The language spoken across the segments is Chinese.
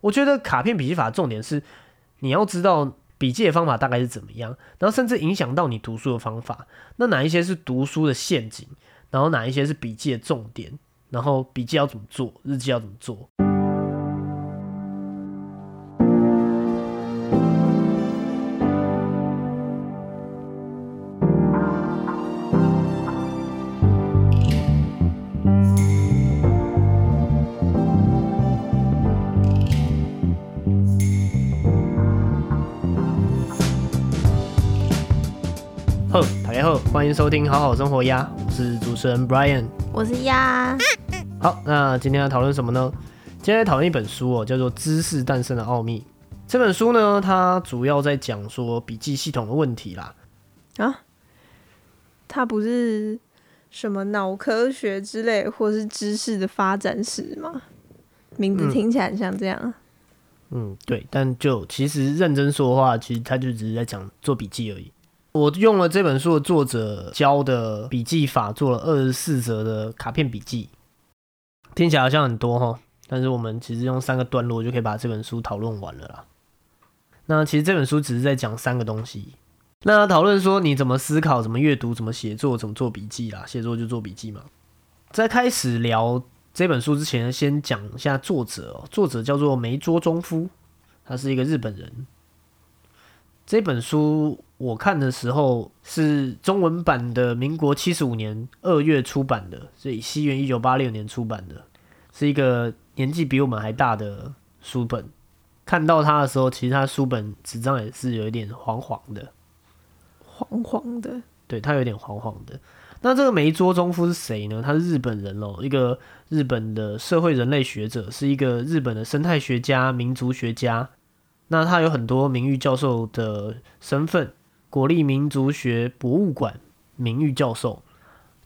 我觉得卡片笔记法重点是你要知道笔记的方法大概是怎么样，然后甚至影响到你读书的方法。那哪一些是读书的陷阱，然后哪一些是笔记的重点，然后笔记要怎么做，日记要怎么做。迎收听《好好生活呀》，我是主持人 Brian。我是鸭，好，那今天要讨论什么呢？今天来讨论一本书哦，叫做《知识诞生的奥秘》。这本书呢，它主要在讲说笔记系统的问题啦。啊，它不是什么脑科学之类，或是知识的发展史吗？名字嗯听起来很像这样。嗯，对，但就其实认真说的话，其实它就只是在讲做笔记而已。我用了这本书的作者教的笔记法，做了二十四则的卡片笔记，听起来好像很多哈，但是我们其实用三个段落就可以把这本书讨论完了啦。那其实这本书只是在讲三个东西，那讨论说你怎么思考、怎么阅读、怎么写作、怎么做笔记啦，写作就做笔记嘛。在开始聊这本书之前，先讲一下作者哦。作者叫做梅卓中夫，他是一个日本人。这本书我看的时候是中文版的，民国七十五年二月出版的，所以西元一九八六年出版的，是一个年纪比我们还大的书本。看到它的时候，其实它书本纸张也是有一点黄黄的，黄黄的，对，它有点黄黄的。那这个梅桌中夫是谁呢？他是日本人哦，一个日本的社会人类学者，是一个日本的生态学家、民族学家。那他有很多名誉教授的身份，国立民族学博物馆名誉教授，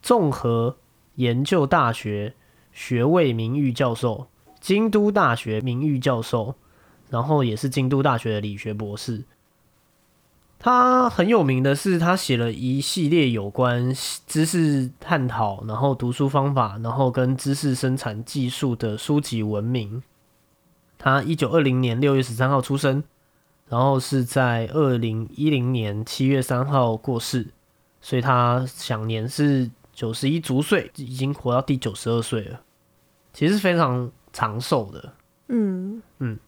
综合研究大学学位名誉教授，京都大学名誉教授，然后也是京都大学的理学博士。他很有名的是，他写了一系列有关知识探讨，然后读书方法，然后跟知识生产技术的书籍文明。他一九二零年六月十三号出生，然后是在二零一零年七月三号过世，所以他享年是九十一足岁，已经活到第九十二岁了，其实是非常长寿的。嗯嗯，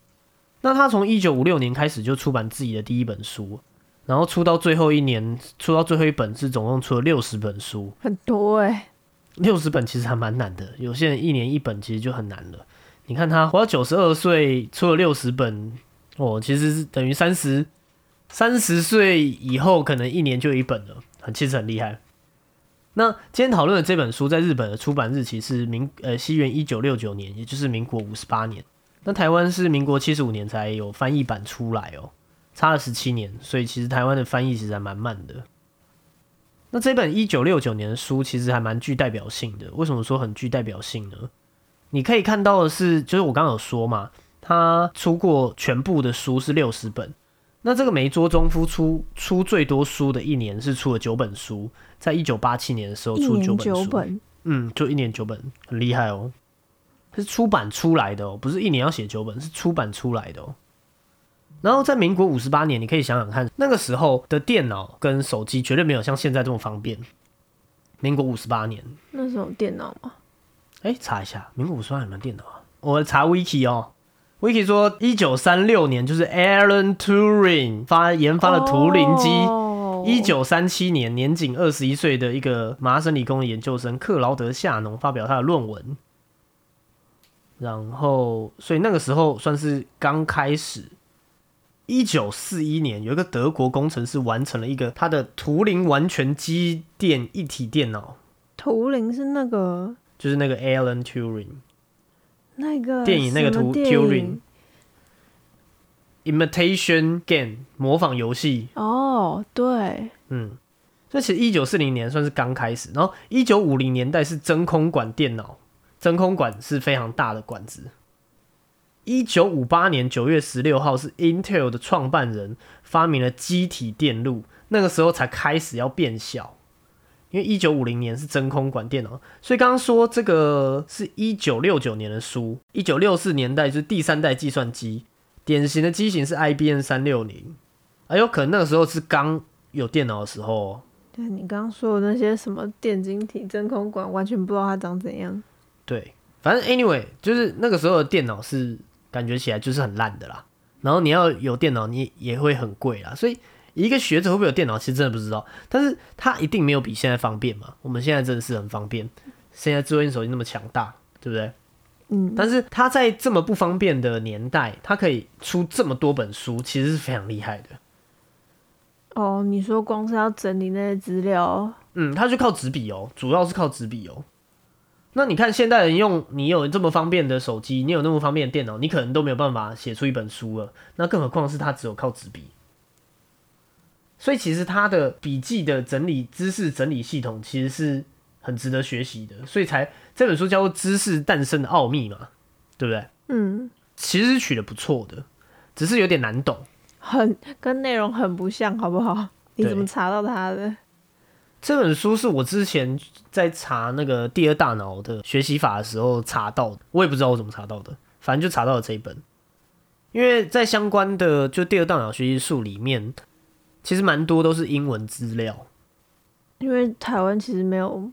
那他从一九五六年开始就出版自己的第一本书，然后出到最后一年，出到最后一本是总共出了六十本书，很多哎、六十本其实还蛮难的，有些人一年一本其实就很难了。你看他活到九十二岁，出了六十本，哦，其实是等于三十三十岁以后可能一年就一本了，很其实很厉害。那今天讨论的这本书在日本的出版日期是民呃西元一九六九年，也就是民国五十八年。那台湾是民国七十五年才有翻译版出来哦，差了十七年，所以其实台湾的翻译其实还蛮慢的。那这本一九六九年的书其实还蛮具代表性的。为什么说很具代表性呢？你可以看到的是，就是我刚刚有说嘛，他出过全部的书是六十本。那这个梅桌中夫出出最多书的一年是出了九本书，在一九八七年的时候出了九本书。本，嗯，就一年九本，很厉害哦。是出版出来的哦，不是一年要写九本，是出版出来的哦。然后在民国五十八年，你可以想想看，那个时候的电脑跟手机绝对没有像现在这么方便。民国五十八年，那时候电脑吗？哎，查一下，民国五十八年有没有电脑啊？我查 wiki 哦，wiki 说一九三六年就是 Alan Turing 发研发了图灵机。哦一九三七年，年仅二十一岁的一个麻省理工的研究生克劳德·夏农发表他的论文，然后，所以那个时候算是刚开始。一九四一年，有一个德国工程师完成了一个他的图灵完全机电一体电脑，图灵是那个就是那个 Alan Turing 那个电影那个图电 Turing 影 Imitation Game 模仿游戏，哦，对，嗯，这其实一九四零年算是刚开始，然后一九五零年代是真空管电脑，真空管是非常大的管子。一九五八年九月十六号是 Intel 的创办人发明了机体电路，那个时候才开始要变小。因为一九五零年是真空管电脑，所以刚刚说这个是一九六九年的书，一九六四年代就是第三代计算机，典型的机型是 IBM 三六零，哎有可能那个时候是刚有电脑的时候哦。对你刚刚说的那些什么电晶体、真空管，完全不知道它长怎样。对，反正 anyway 就是那个时候的电脑是感觉起来就是很烂的啦。然后你要有电脑，你也会很贵啦。所以一个学者会不会有电脑，其实真的不知道。但是他一定没有比现在方便嘛？我们现在真的是很方便，现在智慧型手机那么强大，对不对？嗯，但是他在这么不方便的年代，他可以出这么多本书，其实是非常厉害的。哦，你说光是要整理那些资料，嗯，他就靠纸笔哦，主要是靠纸笔哦。那你看现代人用，你有这么方便的手机，你有那么方便的电脑，你可能都没有办法写出一本书了。那更何况是他只有靠纸笔。所以其实他的笔记的整理知识整理系统其实是很值得学习的，所以才这本书叫做《知识诞生的奥秘》嘛，对不对？嗯，其实是取得不错的，只是有点难懂。很跟内容很不像，好不好？你怎么查到他的？这本书是我之前在查那个第二大脑的学习法的时候查到的，我也不知道我怎么查到的，反正就查到了这一本。因为在相关的就第二大脑学习术里面，其实蛮多都是英文资料。因为台湾其实没有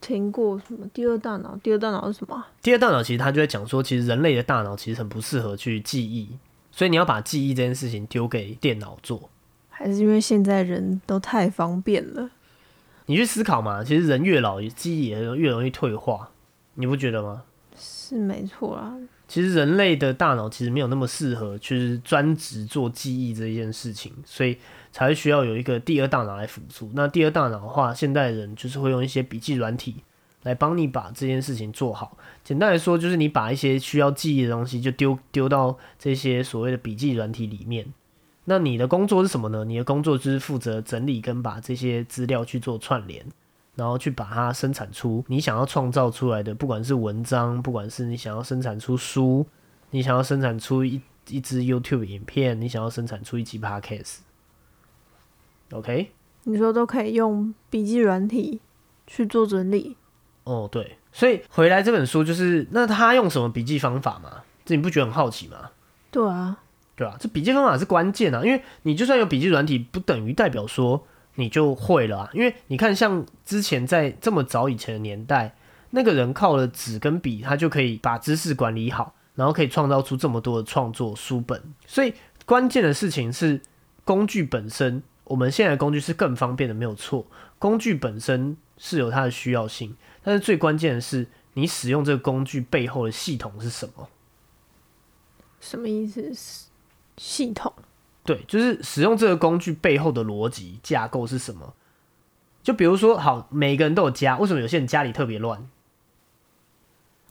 听过什么第二大脑，第二大脑是什么啊？第二大脑其实他就在讲说，其实人类的大脑其实很不适合去记忆，所以你要把记忆这件事情丢给电脑做。还是因为现在人都太方便了？你去思考嘛，其实人越老，记忆也越容易退化，你不觉得吗？是没错啦，其实人类的大脑其实没有那么适合去专职做记忆这件事情，所以才需要有一个第二大脑来辅助。那第二大脑的话，现代人就是会用一些笔记软体来帮你把这件事情做好。简单来说，就是你把一些需要记忆的东西就丢丢到这些所谓的笔记软体里面。那你的工作是什么呢？你的工作就是负责整理跟把这些资料去做串联。然后去把它生产出你想要创造出来的，不管是文章，不管是你想要生产出书，你想要生产出一一支 YouTube 影片，你想要生产出一集 Podcast。OK，你说都可以用笔记软体去做整理，哦对，所以回来这本书就是，那他用什么笔记方法嘛？这你不觉得很好奇吗？对啊，对啊、这笔记方法是关键啊，因为你就算有笔记软体，不等于代表说你就会了啊。因为你看，像之前在这么早以前的年代，那个人靠了纸跟笔，他就可以把知识管理好，然后可以创造出这么多的创作书本。所以关键的事情是工具本身，我们现在的工具是更方便的，没有错。工具本身是有它的需要性，但是最关键的是你使用这个工具背后的系统是什么。什么意思？系统对，就是使用这个工具背后的逻辑架构是什么？就比如说，好，每个人都有家，为什么有些人家里特别乱？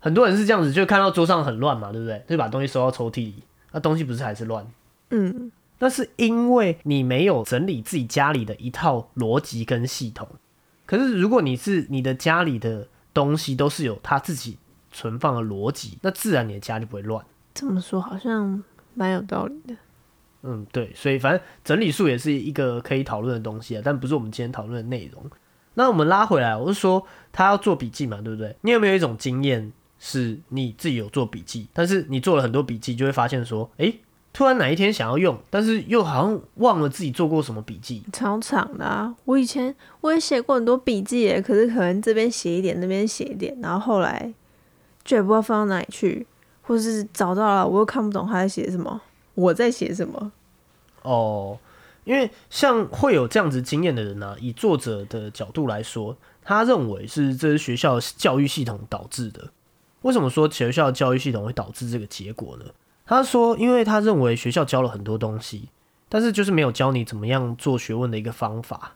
很多人是这样子，就看到桌上很乱嘛，对不对？就把东西收到抽屉里，那东西不是还是乱？嗯，那是因为你没有整理自己家里的一套逻辑跟系统。可是如果你是你的家里的东西都是有它自己存放的逻辑，那自然你的家就不会乱。这么说好像蛮有道理的。嗯，对，所以反正整理术也是一个可以讨论的东西啊，但不是我们今天讨论的内容。那我们拉回来，我是说他要做笔记嘛，对不对？你有没有一种经验，是你自己有做笔记，但是你做了很多笔记，就会发现说，诶，突然哪一天想要用，但是又好像忘了自己做过什么笔记。超长的啊！我以前我也写过很多笔记耶，可是可能这边写一点，那边写一点，然后后来就也不知道放到哪里去，或是找到了我又看不懂他在写什么，我在写什么。哦，因为像会有这样子经验的人呢、以作者的角度来说，他认为是这是学校教育系统导致的。为什么说学校教育系统会导致这个结果呢？他说，因为他认为学校教了很多东西，但是就是没有教你怎么样做学问的一个方法。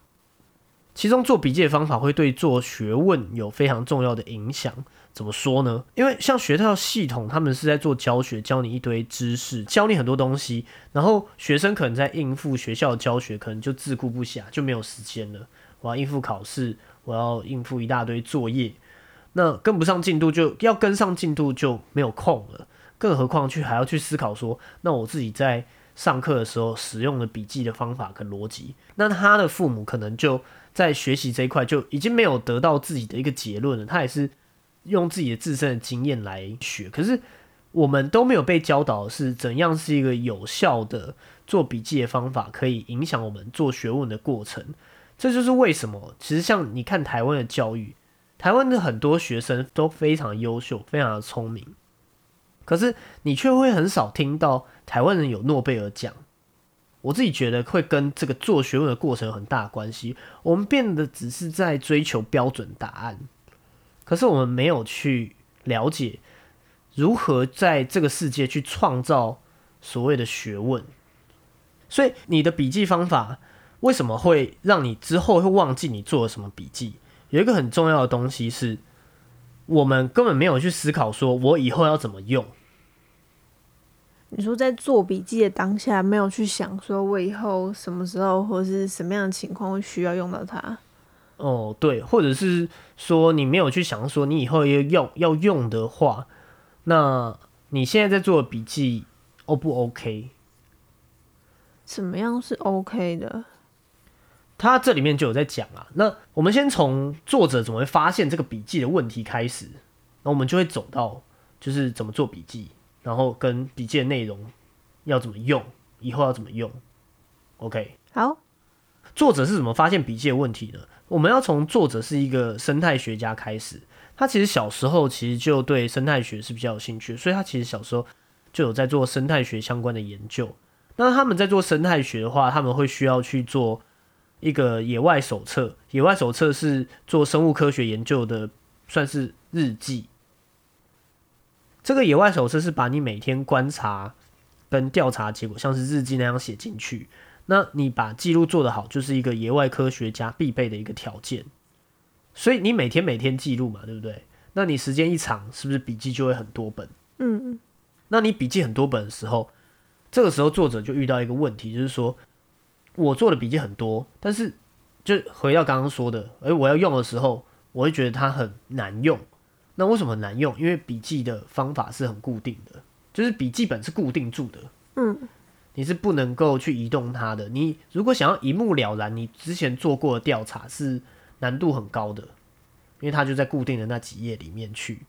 其中做笔记的方法会对做学问有非常重要的影响。怎么说呢？因为像学校系统，他们是在做教学，教你一堆知识，教你很多东西，然后学生可能在应付学校的教学，可能就自顾不暇，就没有时间了。我要应付考试，我要应付一大堆作业，那跟不上进度就要跟上进度就没有空了。更何况去还要去思考说，那我自己在上课的时候使用的笔记的方法跟逻辑，那他的父母可能就在学习这一块就已经没有得到自己的一个结论了，他也是用自己的自身的经验来学。可是我们都没有被教导是怎样是一个有效的做笔记的方法，可以影响我们做学问的过程。这就是为什么，其实像你看台湾的教育，台湾的很多学生都非常优秀，非常的聪明，可是你却会很少听到台湾人有诺贝尔奖。我自己觉得会跟这个做学问的过程有很大关系。我们变得只是在追求标准答案，可是我们没有去了解如何在这个世界去创造所谓的学问。所以你的笔记方法为什么会让你之后会忘记你做了什么笔记？有一个很重要的东西是，我们根本没有去思考，说我以后要怎么用。你说在做笔记的当下，没有去想说我以后什么时候或是什么样的情况会需要用到它？哦，对，或者是说你没有去想说你以后要用要用的话，那你现在在做的笔记 O 不 OK？怎么样是 OK 的？他这里面就有在讲啊。那我们先从作者怎么会发现这个笔记的问题开始，那我们就会走到就是怎么做笔记。然后跟笔记的内容要怎么用，以后要怎么用？OK，好。作者是怎么发现笔记的问题的？我们要从作者是一个生态学家开始。他其实小时候其实就对生态学是比较有兴趣，所以他其实小时候就有在做生态学相关的研究。那他们在做生态学的话，他们会需要去做一个野外手册。野外手册是做生物科学研究的，算是日记。这个野外手册是把你每天观察跟调查结果，像是日记那样写进去。那你把记录做得好，就是一个野外科学家必备的一个条件。所以你每天每天记录嘛，对不对？那你时间一长，是不是笔记就会很多本？嗯嗯。那你笔记很多本的时候，这个时候作者就遇到一个问题，就是说我做的笔记很多，但是就回到刚刚说的，诶，我要用的时候，我会觉得它很难用。那为什么难用？因为笔记的方法是很固定的，就是笔记本是固定住的，嗯，你是不能够去移动它的。你如果想要一目了然，你之前做过的调查是难度很高的，因为它就在固定的那几页里面去。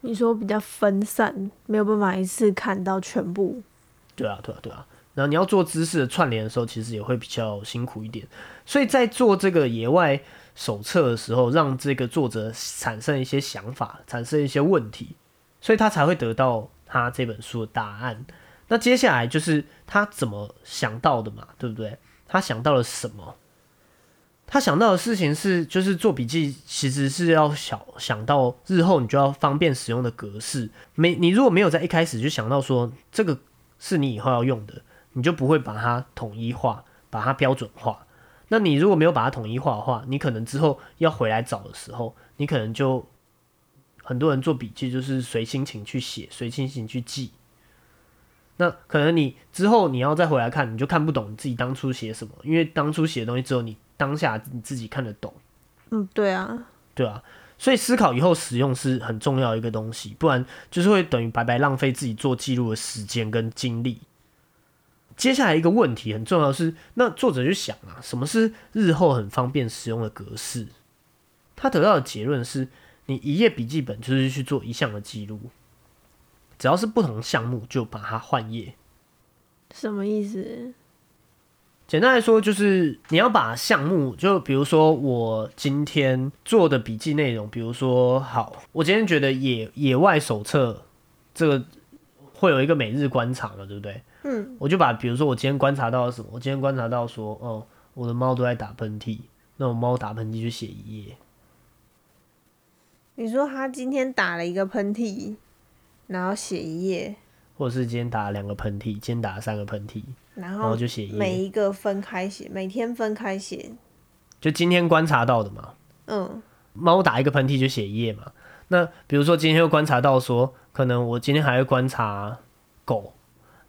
你说比较分散，没有办法一次看到全部。对啊，对啊，对啊。然后你要做知识的串联的时候，其实也会比较辛苦一点。所以在做这个野外。手册的时候，让这个作者产生一些想法，产生一些问题，所以他才会得到他这本书的答案。那接下来就是他怎么想到的嘛，对不对？他想到了什么？他想到的事情是，就是做笔记其实是要想想到日后你就要方便使用的格式。没，你如果没有在一开始就想到说这个是你以后要用的，你就不会把它统一化，把它标准化。那你如果没有把它统一化的话，你可能之后要回来找的时候，你可能就很多人做笔记就是随心情去写，随心情去记。那可能你之后你要再回来看，你就看不懂你自己当初写什么，因为当初写的东西只有你当下你自己看得懂。嗯，对啊，对啊，所以思考以后使用是很重要一个东西，不然就是会等于白白浪费自己做记录的时间跟精力。接下来一个问题很重要是，那作者就想啊，什么是日后很方便使用的格式？他得到的结论是，你一页笔记本就是去做一项的记录，只要是不同项目就把它换页。什么意思？简单来说，就是你要把项目，就比如说我今天做的笔记内容，比如说好，我今天觉得野野外手册这个会有一个每日观察嘛，对不对？嗯，我就把比如说我今天观察到了什么，我今天观察到说，哦，我的猫都在打喷嚏，那我猫打喷嚏就写一页。你说他今天打了一个喷嚏，然后写一页，或者是今天打了两个喷嚏，今天打了三个喷嚏，然后就写一页每一个分开写，每天分开写，就今天观察到的嘛。嗯，猫打一个喷嚏就写一页嘛。那比如说今天又观察到说，可能我今天还会观察狗。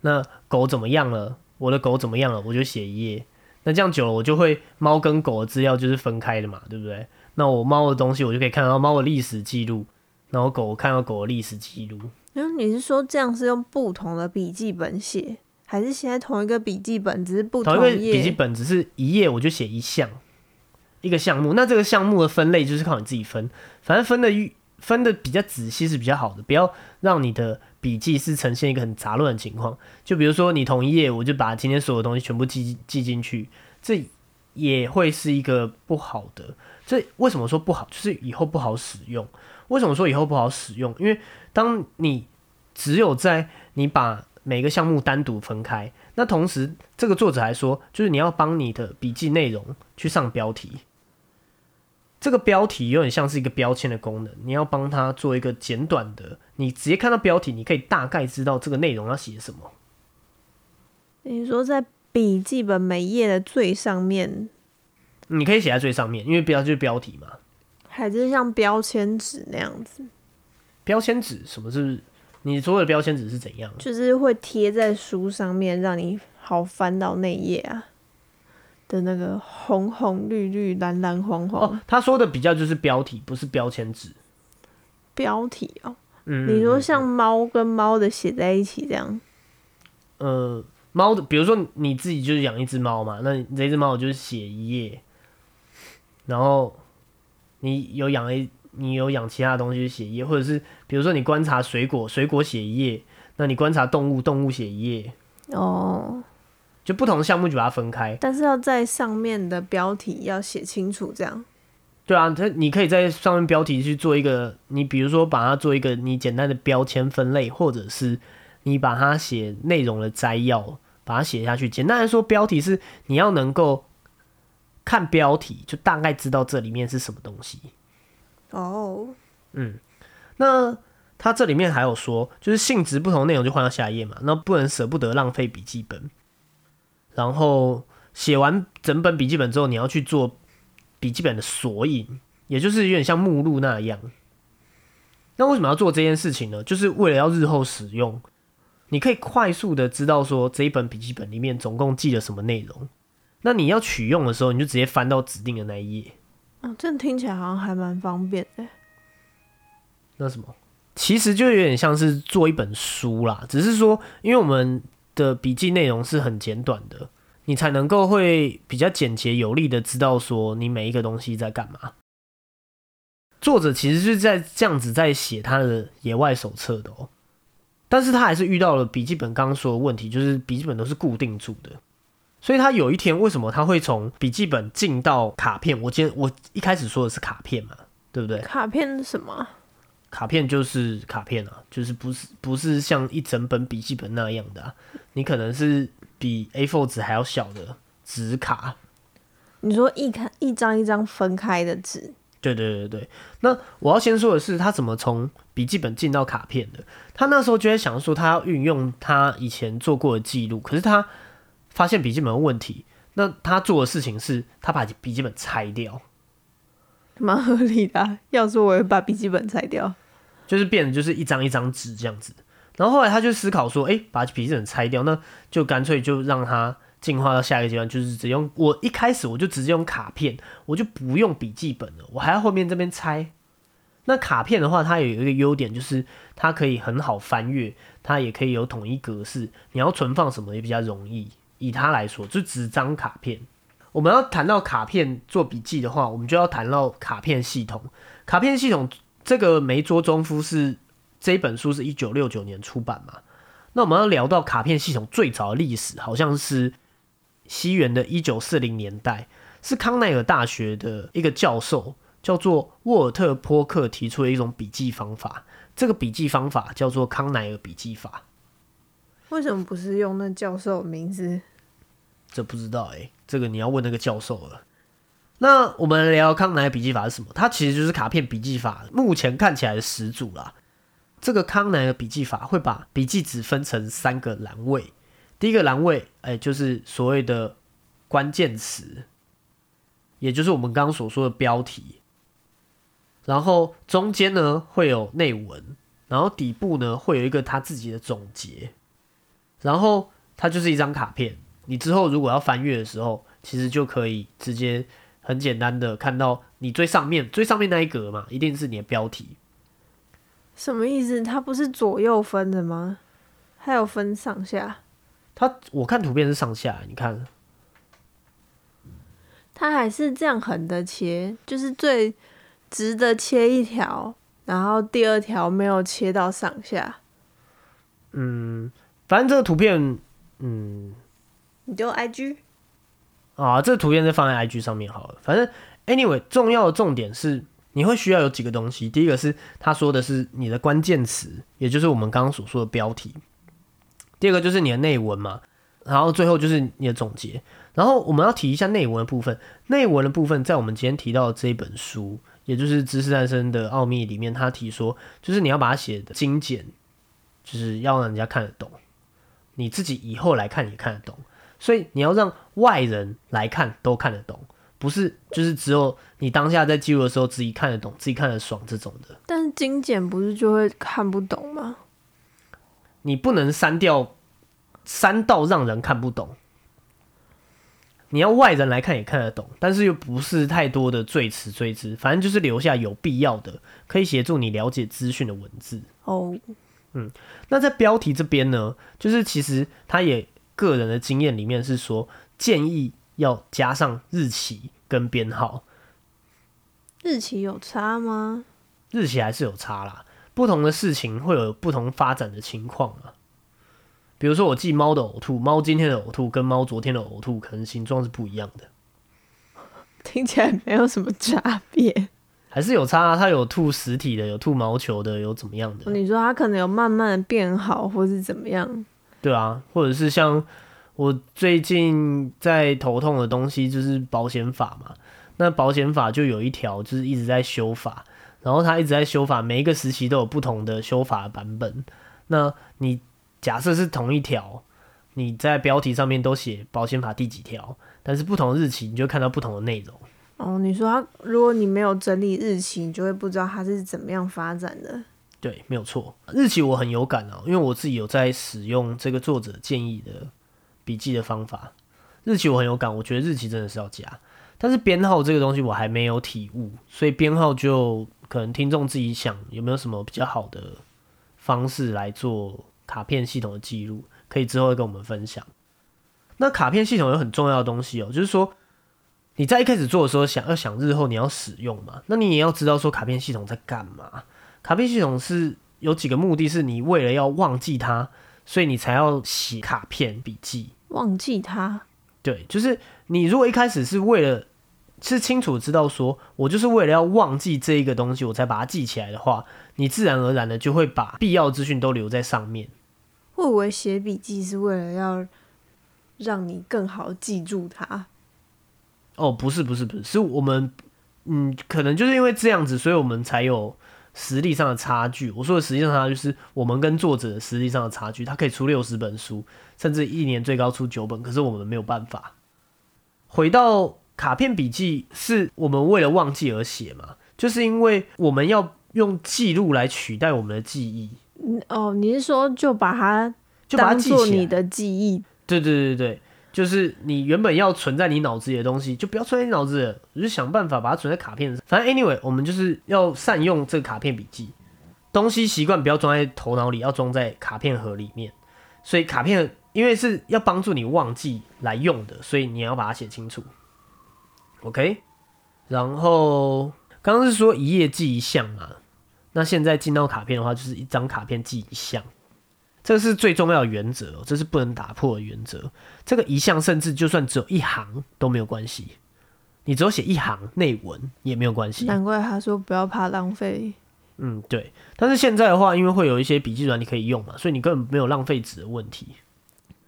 那狗怎么样了？我的狗怎么样了？我就写一页。那这样久了，我就会猫跟狗的资料就是分开的嘛，对不对？那我猫的东西，我就可以看到猫的历史记录，然后狗看到狗的历史记录。嗯，你是说这样是用不同的笔记本写，还是现在同一个笔记本只是不同同一个笔记本只是一页我就写一项？一个项目，那这个项目的分类就是靠你自己分，反正分的分的比较仔细是比较好的，不要让你的笔记是呈现一个很杂乱的情况。就比如说你同一页，我就把今天所有东西全部记记进去，这也会是一个不好的。这为什么说不好？就是以后不好使用。为什么说以后不好使用？因为当你只有在你把每个项目单独分开，那同时这个作者还说，就是你要帮你的笔记内容去上标题。这个标题有点像是一个标签的功能，你要帮他做一个简短的，你直接看到标题，你可以大概知道这个内容要写什么。你说在笔记本每页的最上面，你可以写在最上面，因为标就是标题嘛。还是像标签纸那样子？标签纸什么是？你所有的标签纸是怎样？就是会贴在书上面，让你好翻到那页啊。的那个红红绿绿蓝蓝黄黄哦，他说的比较就是标题，不是标签纸。标题哦，嗯，你说像猫跟猫的写在一起这样？呃，猫的，比如说你自己就是养一只猫嘛，那这只猫就是写一页，然后你有养一，你有养其他东西写一页，或者是比如说你观察水果，水果写一页，那你观察动物，动物写一页。哦。就不同的项目就把它分开，但是要在上面的标题要写清楚，这样。对啊，它你可以在上面标题去做一个，你比如说把它做一个你简单的标签分类，或者是你把它写内容的摘要，把它写下去。简单来说，标题是你要能够看标题就大概知道这里面是什么东西。哦，嗯，那它这里面还有说，就是性质不同内容就换到下一页嘛，那不能舍不得浪费笔记本。然后写完整本笔记本之后，你要去做笔记本的索引，也就是有点像目录那样。那为什么要做这件事情呢？就是为了要日后使用，你可以快速的知道说这一本笔记本里面总共记了什么内容。那你要取用的时候，你就直接翻到指定的那一页。哦，这听起来好像还蛮方便的。那什么，其实就有点像是做一本书啦，只是说因为我们。的笔记内容是很简短的，你才能够会比较简洁有力的知道说你每一个东西在干嘛。作者其实是在这样子在写他的野外手册的哦，但是他还是遇到了笔记本刚刚说的问题，就是笔记本都是固定住的，所以他有一天为什么他会从笔记本进到卡片？我今我一开始说的是卡片嘛，对不对？卡片是什么？卡片就是卡片啊，就是不是不是像一整本笔记本那样的，你可能是比 A4 纸还要小的纸卡。你说一看一张一张分开的纸？对对对对。那我要先说的是，他怎么从笔记本进到卡片的？他那时候就在想说，他要运用他以前做过的记录，可是他发现笔记本问题。那他做的事情是，他把笔记本拆掉。蛮合理的，要说我会把笔记本拆掉。就是变得就是一张一张纸这样子，然后后来他就思考说，哎，把笔记本拆掉，那就干脆就让它进化到下一个阶段，就是只用我一开始我就直接用卡片，我就不用笔记本了，我还要后面这边拆。那卡片的话，它有一个优点就是它可以很好翻阅，它也可以有统一格式，你要存放什么也比较容易。以它来说，就纸张卡片。我们要谈到卡片做笔记的话，我们就要谈到卡片系统。卡片系统。这个梅卓中夫是这一本书是一九六九年出版嘛？那我们要聊到卡片系统最早的历史，好像是西元的一九四零年代，是康奈尔大学的一个教授叫做沃尔特·波克提出的一种笔记方法。这个笔记方法叫做康奈尔笔记法。为什么不是用那教授名字？这不知道哎，这个你要问那个教授了。那我们聊康乃尔笔记法是什么？它其实就是卡片笔记法目前看起来的始祖啦。这个康乃尔笔记法会把笔记纸分成三个栏位，第一个栏位，哎，就是所谓的关键词，也就是我们刚刚所说的标题。然后中间呢会有内文，然后底部呢会有一个他自己的总结。然后它就是一张卡片，你之后如果要翻阅的时候，其实就可以直接。很简单的，看到你最上面最上面那一格嘛，一定是你的标题。什么意思？它不是左右分的吗？还有分上下？它我看图片是上下，你看。它还是这样横的切，就是最直的切一条，然后第二条没有切到上下。嗯，反正这个图片，嗯，你就 IG 啊，这个图片是放在 IG 上面好了。反正 anyway，重要的重点是你会需要有几个东西。第一个是他说的是你的关键词，也就是我们刚刚所说的标题。第二个就是你的内文嘛，然后最后就是你的总结。然后我们要提一下内文的部分，内文的部分在我们今天提到的这一本书，也就是《知识诞生的奥秘》里面，他提说，就是你要把它写的精简。就是要让人家看得懂，你自己以后来看也看得懂，所以你要让外人来看都看得懂，不是就是只有你当下在记录的时候自己看得懂，自己看得爽这种的。但是精简不是就会看不懂吗？你不能删掉，删到让人看不懂。你要外人来看也看得懂，但是又不是太多的赘词赘字，反正就是留下有必要的，可以协助你了解资讯的文字。哦。嗯，那在标题这边呢，就是其实它也个人的经验里面是说，建议要加上日期跟编号。日期有差吗？日期还是有差啦，不同的事情会有不同发展的情况啊。比如说我记猫的呕吐，猫今天的呕吐跟猫昨天的呕吐可能形状是不一样的，听起来没有什么差别。还是有差，啊它有吐实体的，有吐毛球的，有怎么样的？你说它可能有慢慢变好，或是怎么样？对啊，或者是像我最近在头痛的东西就是保险法嘛，那保险法就有一条就是一直在修法，然后它一直在修法，每一个时期都有不同的修法版本。那你假设是同一条，你在标题上面都写保险法第几条，但是不同日期，你就看到不同的内容。哦，你说他，如果你没有整理日期，你就会不知道它是怎么样发展的。对，没有错，日期我很有感啊，因为我自己有在使用这个作者建议的笔记的方法。日期我很有感，我觉得日期真的是要加，但是编号这个东西我还没有体悟，所以编号就可能听众自己想有没有什么比较好的方式来做卡片系统的记录，可以之后跟我们分享。那卡片系统有很重要的东西哦，就是说。你在一开始做的时候，想要想日后你要使用嘛？那你也要知道说卡片系统在干嘛。卡片系统是有几个目的，是你为了要忘记它，所以你才要写卡片笔记。忘记它？对，就是你如果一开始是为了是清楚知道说我就是为了要忘记这一个东西，我才把它记起来的话，你自然而然的就会把必要资讯都留在上面。会不会写笔记是为了要让你更好记住它？哦，不是不是不是，是我们，嗯，可能就是因为这样子，所以我们才有实力上的差距。我说的实际上差距是我们跟作者实力上的差距。他可以出六十本书，甚至一年最高出九本，可是我们没有办法。回到卡片笔记，是我们为了忘记而写嘛？就是因为我们要用记录来取代我们的记忆。哦，你是说就把它就把它记做你的记忆？对对对对。就是你原本要存在你脑子里的东西，就不要存在你脑子里，就是想办法把它存在卡片上。反正 anyway，我们就是要善用这个卡片笔记，东西习惯不要装在头脑里，要装在卡片盒里面。所以卡片因为是要帮助你忘记来用的，所以你要把它写清楚。OK，然后刚刚是说一页记一项嘛，那现在进到卡片的话，就是一张卡片记一项。这是最重要的原则，这是不能打破的原则。这个一项甚至就算只有一行都没有关系，你只有写一行内文也没有关系。难怪他说不要怕浪费。嗯，对。但是现在的话，因为会有一些笔记软你可以用嘛，所以你根本没有浪费纸的问题。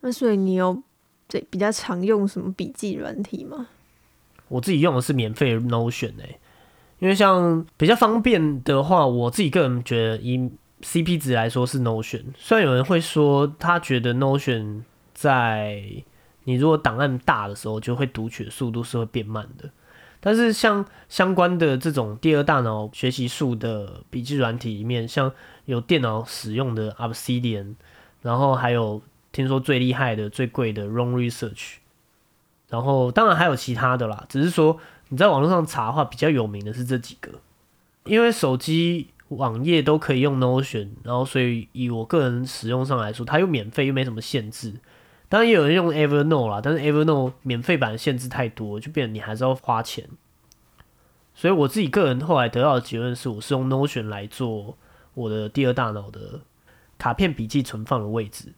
那所以你有这比较常用什么笔记软体吗？我自己用的是免费 Notion 诶，因为像比较方便的话，我自己个人觉得以 CP 值来说是 Notion，虽然有人会说他觉得 Notion 在你如果档案大的时候就会读取的速度是会变慢的，但是像相关的这种第二大脑学习术的笔记软体里面，像有电脑使用的 Obsidian，然后还有听说最厉害的、最贵的 Run Research，然后当然还有其他的啦，只是说你在网络上查的话，比较有名的是这几个，因为手机。网页都可以用 Notion，然后所以以我个人使用上来说，它又免费又没什么限制，当然也有人用 Evernote 啦，但是 Evernote 免费版限制太多，就变成你还是要花钱。所以我自己个人后来得到的结论是，我是用 Notion 来做我的第二大脑的卡片笔记存放的位置。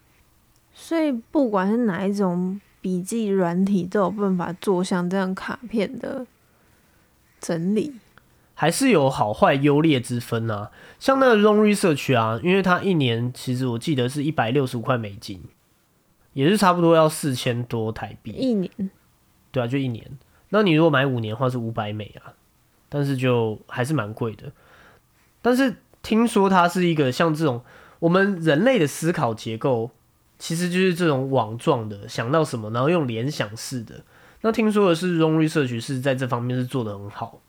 所以不管是哪一种笔记软体，都有办法做像这样卡片的整理。还是有好坏优劣之分啊。像那个 Long Research 啊，因为它一年其实我记得是一百六十五块美金，也是差不多要四千多台币。一年，对啊，就一年。那你如果买五年的话是五百美啊，但是就还是蛮贵的。但是听说它是一个像这种我们人类的思考结构，其实就是这种网状的，想到什么然后用联想式的。那听说的是 Long Research 是在这方面是做的很好。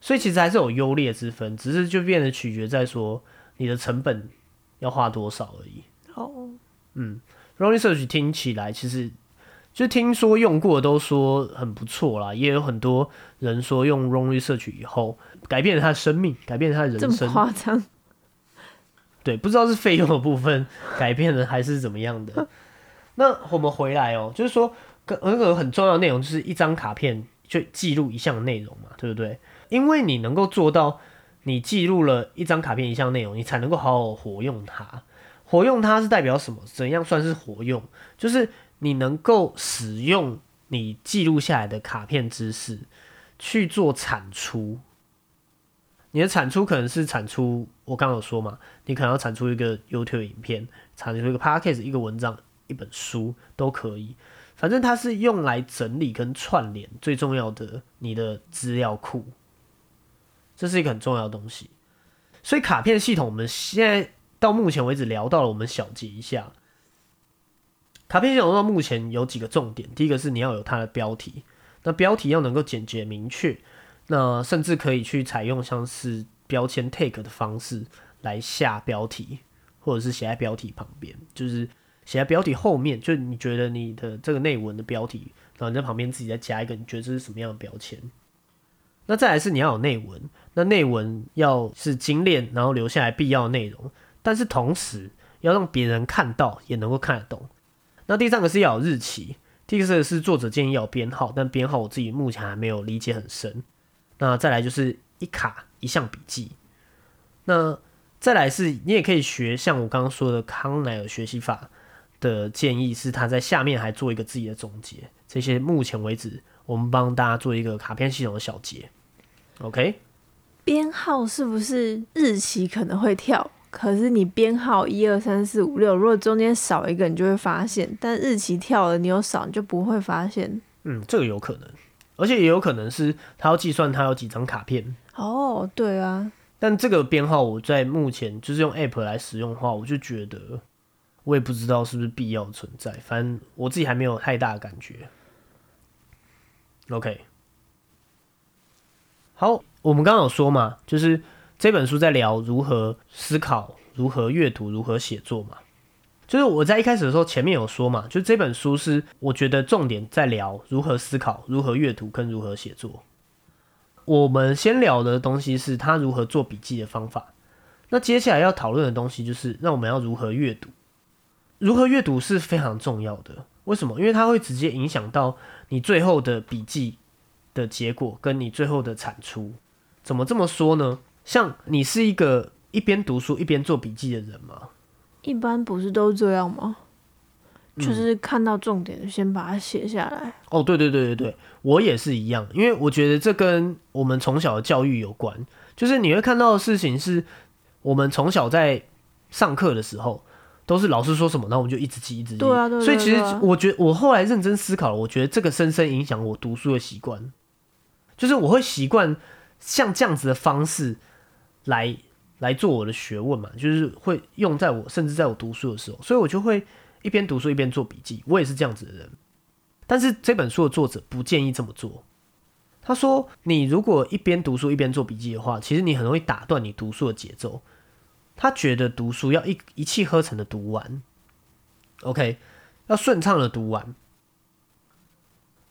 所以其实还是有优劣之分，只是就变得取决在说你的成本要花多少而已。哦，嗯，Ronnie Search 听起来其实就听说用过都说很不错啦，也有很多人说用 Ronnie Search 以后改变了他的生命，改变了他的这么人生。夸张？对，不知道是费用的部分改变了还是怎么样的。那我们回来哦、就是说跟那个很重要的内容就是一张卡片就记录一项内容嘛，对不对？因为你能够做到，你记录了一张卡片一项内容，你才能够好好活用它。活用它是代表什么？怎样算是活用？就是你能够使用你记录下来的卡片知识去做产出。你的产出可能是产出，我刚刚有说嘛，你可能要产出一个 YouTube 影片，产出一个 Podcast、一个文章、一本书都可以。反正它是用来整理跟串联最重要的你的资料库，这是一个很重要的东西。所以卡片系统，我们现在到目前为止聊到了，我们小结一下。卡片系统到目前有几个重点，第一个是你要有它的标题，那标题要能够简洁明确，那甚至可以去采用像是标签 take 的方式来下标题，或者是写在标题旁边，就是写在标题后面，就你觉得你的这个内文的标题，然后你在旁边自己再加一个你觉得这是什么样的标签。那再来是你要有内文，那内文要是精炼，然后留下来必要内容，但是同时要让别人看到也能够看得懂。那第三个是要有日期，第四个是作者建议要有编号，但编号我自己目前还没有理解很深。那再来就是一卡一项笔记，那再来是你也可以学像我刚刚说的康奈尔学习法的建议，是他在下面还做一个自己的总结。这些目前为止，我们帮大家做一个卡片系统的小结。OK，编号是不是日期可能会跳？可是你编号一二三四五六，如果中间少一个，你就会发现；但日期跳了，你有少，你就不会发现。嗯，这个有可能，而且也有可能是他要计算他有几张卡片。哦，对啊，但这个编号我在目前就是用 App 来使用的话，我就觉得我也不知道是不是必要存在，反正我自己还没有太大的感觉。OK，好，我们刚刚有说嘛，就是这本书在聊如何思考、如何阅读、如何写作嘛。就是我在一开始的时候前面有说嘛，就这本书是我觉得重点在聊如何思考、如何阅读跟如何写作。我们先聊的东西是他如何做笔记的方法，那接下来要讨论的东西就是那我们要如何阅读。如何阅读是非常重要的，为什么？因为它会直接影响到你最后的笔记的结果跟你最后的产出。怎么这么说呢？像你是一个一边读书一边做笔记的人吗？一般不是都这样吗？嗯就是看到重点先把它写下来。哦，对对对对对，我也是一样，因为我觉得这跟我们从小的教育有关。就是你会看到的事情是，我们从小在上课的时候，都是老师说什么，然后我们就一直记，一直记。对啊所以其实我觉得，我后来认真思考了，我觉得这个深深影响我读书的习惯，就是我会习惯像这样子的方式来来做我的学问嘛，就是会用在我甚至在我读书的时候，所以我就会一边读书一边做笔记。我也是这样子的人。但是这本书的作者不建议这么做。他说，你如果一边读书一边做笔记的话，其实你很容易打断你读书的节奏。他觉得读书要一一气呵成的读完，OK，要顺畅的读完。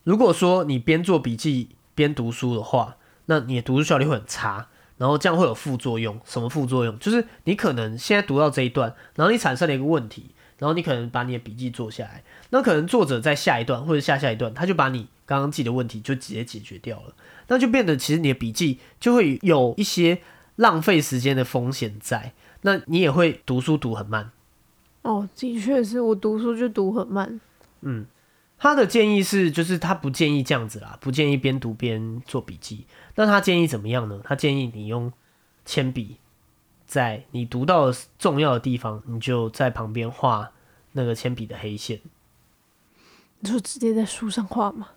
如果说你边做笔记边读书的话，那你的读书效率会很差，然后这样会有副作用。什么副作用？就是你可能现在读到这一段，然后你产生了一个问题，然后你可能把你的笔记做下来，那可能作者在下一段或者下下一段，他就把你刚刚记的问题就直接解决掉了，那就变得其实你的笔记就会有一些浪费时间的风险在，那你也会读书读很慢。哦，的确是我读书就读很慢。嗯，他的建议是，就是他不建议这样子啦，不建议边读边做笔记。那他建议怎么样呢？他建议你用铅笔，在你读到重要的地方，你就在旁边画那个铅笔的黑线。你就直接在书上画吗？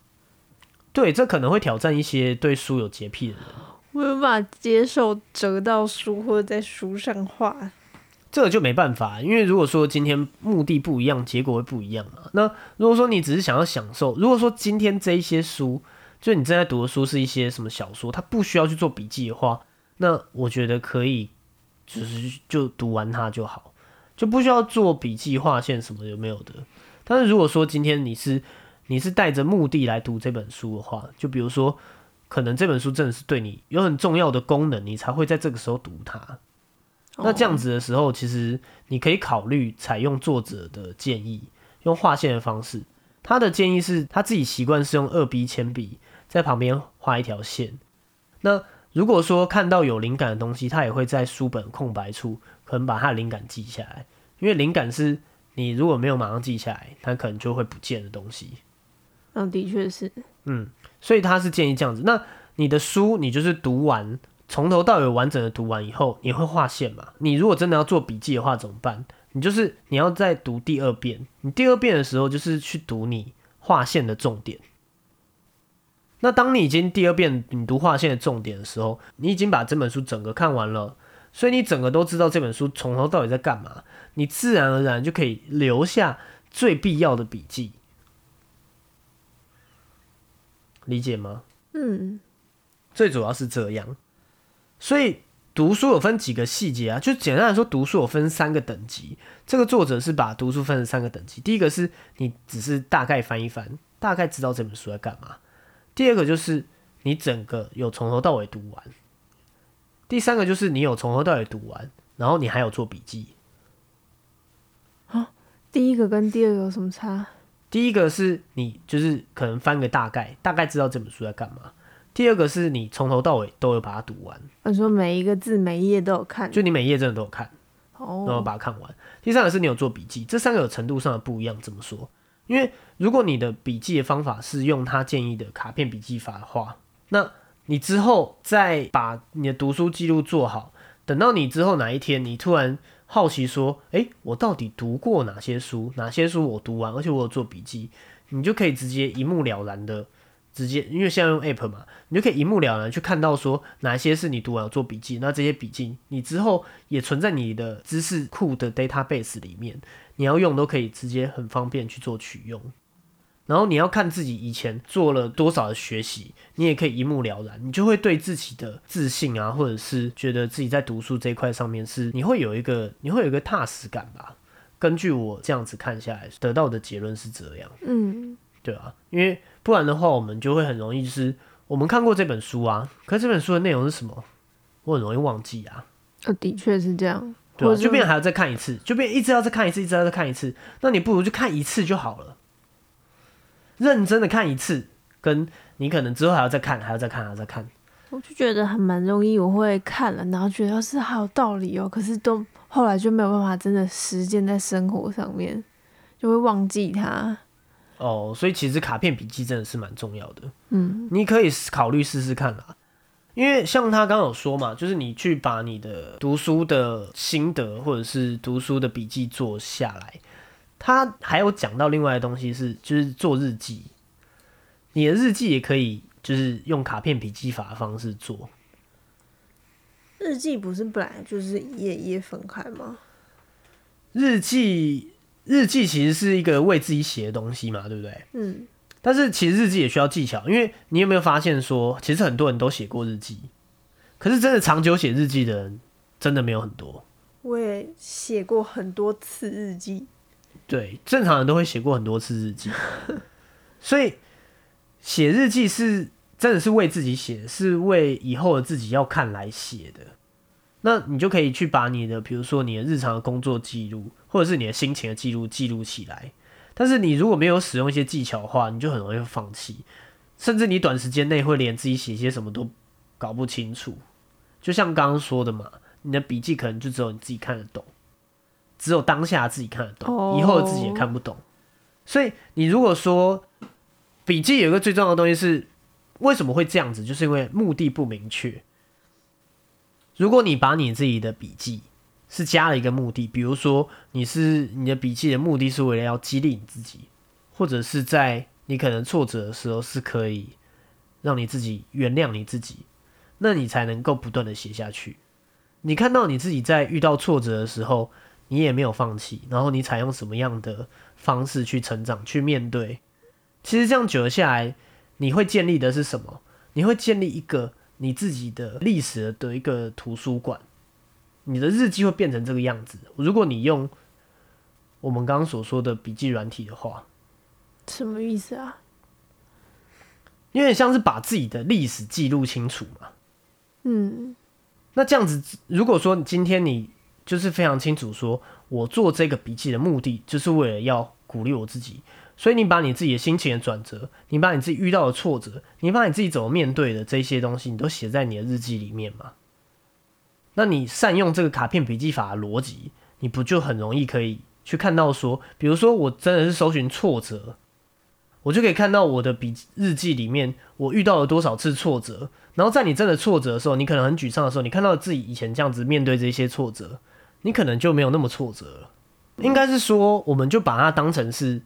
对，这可能会挑战一些对书有洁癖的人。我有办法接受折到书或者在书上画。这个就没办法，因为如果说今天目的不一样，结果会不一样嘛。那如果说你只是想要享受，如果说今天这一些书，就你正在读的书是一些什么小说，它不需要去做笔记的话，那我觉得可以，就是就读完它就好，就不需要做笔记、划线什么有没有的。但是如果说今天你是你是带着目的来读这本书的话，就比如说，可能这本书真的是对你有很重要的功能，你才会在这个时候读它。那这样子的时候，其实你可以考虑采用作者的建议，用划线的方式。他的建议是他自己习惯是用二 B 铅笔在旁边画一条线。那如果说看到有灵感的东西，他也会在书本空白处可能把他的灵感记下来，因为灵感是你如果没有马上记下来，它可能就会不见的东西。嗯，的确是。嗯，所以他是建议这样子。那你的书，你就是读完。从头到尾完整的读完以后，你会划线嘛？你如果真的要做笔记的话，怎么办？你就是你要再读第二遍。你第二遍的时候，就是去读你划线的重点。那当你已经第二遍你读划线的重点的时候，你已经把这本书整个看完了，所以你整个都知道这本书从头到尾在干嘛。你自然而然就可以留下最必要的笔记。理解吗？嗯，最主要是这样。所以读书有分几个细节啊？就简单来说，读书有分三个等级。这个作者是把读书分成三个等级。第一个是你只是大概翻一翻，大概知道这本书在干嘛；第二个就是你整个有从头到尾读完；第三个就是你有从头到尾读完，然后你还有做笔记。啊，第一个跟第二个有什么差？第一个是你就是可能翻个大概，大概知道这本书在干嘛。第二个是你从头到尾都有把它读完，你说每一个字每一页都有看，就你每一页真的都有看，哦，然后把它看完。第三个是你有做笔记，这三个有程度上的不一样。怎么说？因为如果你的笔记的方法是用他建议的卡片笔记法的话，那你之后再把你的读书记录做好，等到你之后哪一天你突然好奇说，诶，我到底读过哪些书？哪些书我读完，而且我有做笔记，你就可以直接一目了然的。直接，因为现在用 App 嘛，你就可以一目了然去看到说哪些是你读完做笔记，那这些笔记你之后也存在你的知识库的 database 里面，你要用都可以直接很方便去做取用。然后你要看自己以前做了多少的学习，你也可以一目了然，你就会对自己的自信啊，或者是觉得自己在读书这一块上面是你会有一个你会有一个踏实感吧。根据我这样子看下来得到的结论是这样，嗯，对啊，因为。不然的话，我们就会很容易就是我们看过这本书啊，可是这本书的内容是什么，我很容易忘记啊。呃，的确是这样，对，就变还要再看一次，就变一直要再看一次，一直要再看一次。那你不如就看一次就好了，认真的看一次，跟你可能之后还要再看，还要再看，还要再看。我就觉得还蛮容易，我会看了，然后觉得是好有道理哦，可是都后来就没有办法真的实践在生活上面，就会忘记它。哦，所以其实卡片笔记真的是蛮重要的。嗯，你可以考虑试试看啦。因为像他刚刚有说嘛，就是你去把你的读书的心得或者是读书的笔记做下来，他还有讲到另外的东西是，就是做日记。你的日记也可以，就是用卡片笔记法的方式做。日记不是本来就是一页一页分开吗？日记。日记其实是一个为自己写的东西嘛，对不对？嗯。但是其实日记也需要技巧，因为你有没有发现说，其实很多人都写过日记，可是真的长久写日记的人真的没有很多。我也写过很多次日记。对，正常人都会写过很多次日记，所以写日记是真的是为自己写，是为以后的自己要看来写的。那你就可以去把你的，比如说你的日常的工作记录，或者是你的心情的记录记录起来。但是你如果没有使用一些技巧的话，你就很容易放弃，甚至你短时间内会连自己写些什么都搞不清楚。就像刚刚说的嘛，你的笔记可能就只有你自己看得懂，只有当下自己看得懂，以后自己也看不懂。所以你如果说笔记有一个最重要的东西是为什么会这样子，就是因为目的不明确。如果你把你自己的笔记是加了一个目的，比如说你是你的笔记的目的是为了要激励你自己，或者是在你可能挫折的时候是可以让你自己原谅你自己，那你才能够不断的写下去。你看到你自己在遇到挫折的时候，你也没有放弃，然后你采用什么样的方式去成长、去面对？其实这样久了下来，你会建立的是什么？你会建立一个。你自己的历史的一个图书馆，你的日记会变成这个样子。如果你用我们刚刚所说的笔记软体的话，什么意思啊？有点像是把自己的历史记录清楚嘛。嗯，那这样子，如果说今天你就是非常清楚，说我做这个笔记的目的，就是为了要鼓励我自己。所以你把你自己的心情的转折，你把你自己遇到的挫折，你把你自己怎么面对的这些东西，你都写在你的日记里面嘛？那你善用这个卡片笔记法的逻辑，你不就很容易可以去看到说，比如说我真的是搜寻挫折，我就可以看到我的笔日记里面我遇到了多少次挫折，然后在你真的挫折的时候，你可能很沮丧的时候，你看到自己以前这样子面对这些挫折，你可能就没有那么挫折了。应该是说，我们就把它当成是。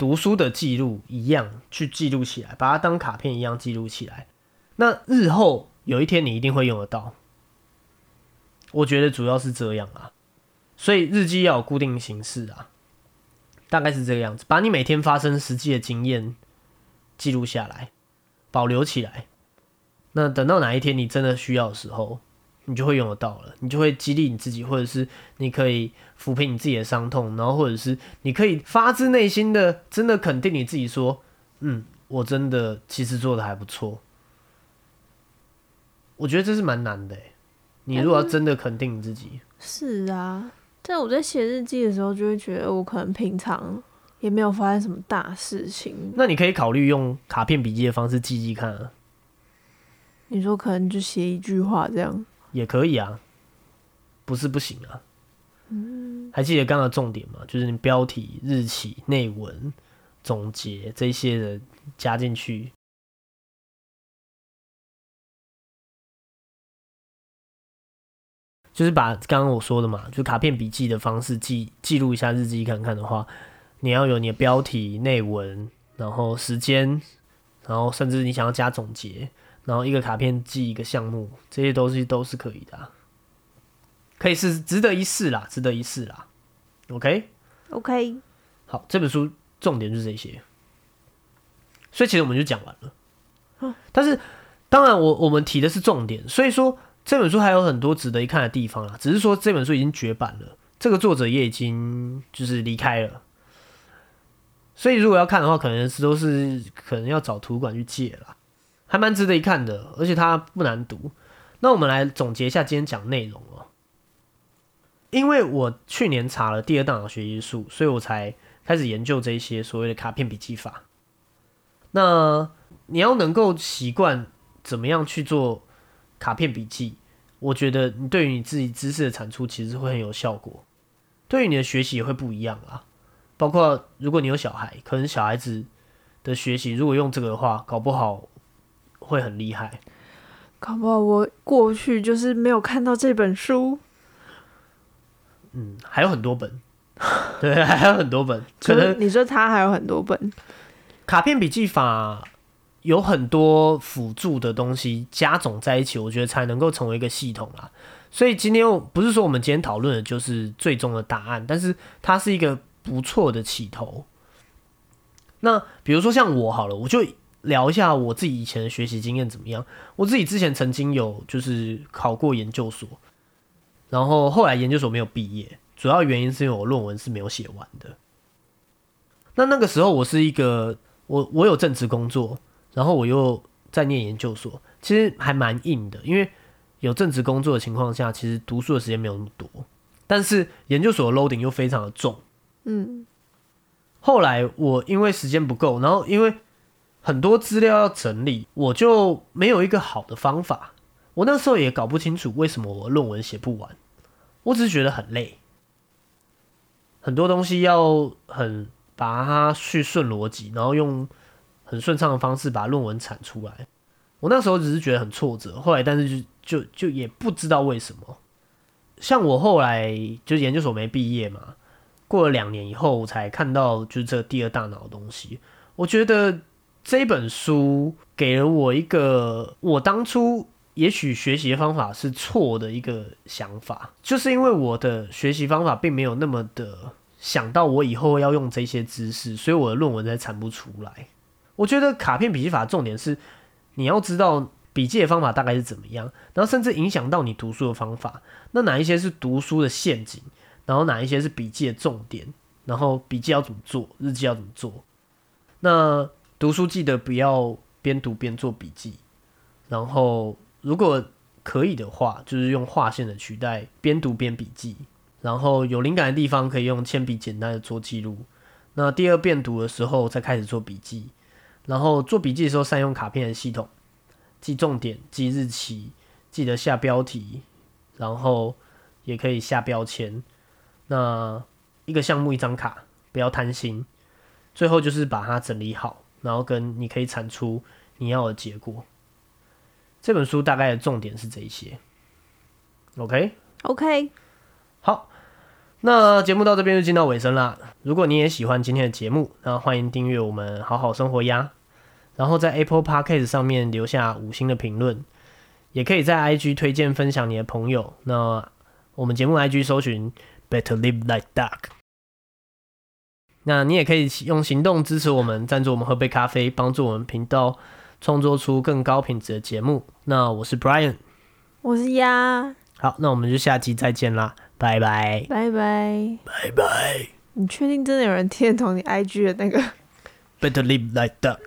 读书的记录一样去记录起来，把它当卡片一样记录起来。那日后有一天你一定会用得到。我觉得主要是这样啊，所以日记要有固定形式啊，大概是这个样子。把你每天发生实际的经验记录下来，保留起来。那等到哪一天你真的需要的时候。你就会用得到了，你就会激励你自己，或者是你可以抚平你自己的伤痛，然后或者是你可以发自内心的真的肯定你自己，说，嗯，我真的其实做的还不错。我觉得这是蛮难的，你如果要真的肯定你自己，是啊，在我在写日记的时候，就会觉得我可能平常也没有发生什么大事情。那你可以考虑用卡片笔记的方式记记看啊。你说可能就写一句话这样。也可以啊，不是不行啊。嗯，还记得刚刚重点吗？就是你标题、日期、内文、总结这些的加进去，就是把刚刚我说的嘛，就卡片笔记的方式记记录一下日记看看的话，你要有你的标题、内文，然后时间，然后甚至你想要加总结。然后一个卡片记一个项目，这些东西都是可以的，可以是值得一试啦，值得一试啦。OK，OK，好，这本书重点就是这些，所以其实我们就讲完了。但是当然，我我们提的是重点，所以说这本书还有很多值得一看的地方啦。只是说这本书已经绝版了，这个作者也已经就是离开了，所以如果要看的话，可能是都是可能要找图书馆去借了。还蛮值得一看的，而且它不难读。那我们来总结一下今天讲内容哦。因为我去年查了第二大脑学习术，所以我才开始研究这些所谓的卡片笔记法。那你要能够习惯怎么样去做卡片笔记，我觉得你对于你自己知识的产出其实会很有效果，对于你的学习也会不一样啊。包括如果你有小孩，可能小孩子的学习如果用这个的话，搞不好。会很厉害，搞不好我过去就是没有看到这本书。嗯，还有很多本，对，还有很多本。可能你说他还有很多本卡片笔记法，有很多辅助的东西加总在一起，我觉得才能够成为一个系统啊。所以今天不是说我们今天讨论的就是最终的答案，但是它是一个不错的起头。那比如说像我好了，我就。聊一下我自己以前的学习经验怎么样？我自己之前曾经有就是考过研究所，然后后来研究所没有毕业，主要原因是因为我论文是没有写完的。那那个时候我是一个我我有正职工作，然后我又在念研究所，其实还蛮硬的，因为有正职工作的情况下，其实读书的时间没有那么多。但是研究所的 loading 又非常的重。嗯，后来我因为时间不够，然后因为很多资料要整理，我就没有一个好的方法。我那时候也搞不清楚为什么我论文写不完，我只是觉得很累，很多东西要很把它去顺逻辑，然后用很顺畅的方式把论文产出来。我那时候只是觉得很挫折，后来但是就就就也不知道为什么。像我后来就研究所没毕业嘛，过了两年以后我才看到就是这第二大脑的东西。我觉得这本书给了我一个我当初也许学习方法是错的一个想法，就是因为我的学习方法并没有那么的想到我以后要用这些知识，所以我的论文才产不出来。我觉得卡片笔记法重点是你要知道。笔记的方法大概是怎么样？然后甚至影响到你读书的方法。那哪一些是读书的陷阱？然后哪一些是笔记的重点？然后笔记要怎么做？日记要怎么做？那读书记得不要边读边做笔记。然后如果可以的话，就是用划线的取代边读边笔记。然后有灵感的地方可以用铅笔简单的做记录。那第二遍读的时候再开始做笔记。然后做笔记的时候善用卡片的系统。记重点，记日期，记得下标题，然后也可以下标签。那一个项目一张卡，不要贪心。最后就是把它整理好，然后跟你可以产出你要的结果。这本书大概的重点是这些。OK，OK，好，那节目到这边就进到尾声啦。如果你也喜欢今天的节目，那欢迎订阅我们好好生活呀。然后在 Apple Podcast 上面留下五星的评论，也可以在 IG 推荐分享你的朋友。那我们节目 IG 搜寻 Better Live Like Duck。那你也可以用行动支持我们，赞助我们喝杯咖啡，帮助我们频道创作出更高品质的节目。那我是 Brian，我是鸭。好，那我们就下期再见啦，拜拜，拜拜，拜拜。你确定真的有人听得懂你 IG 的那个？Better live like duck。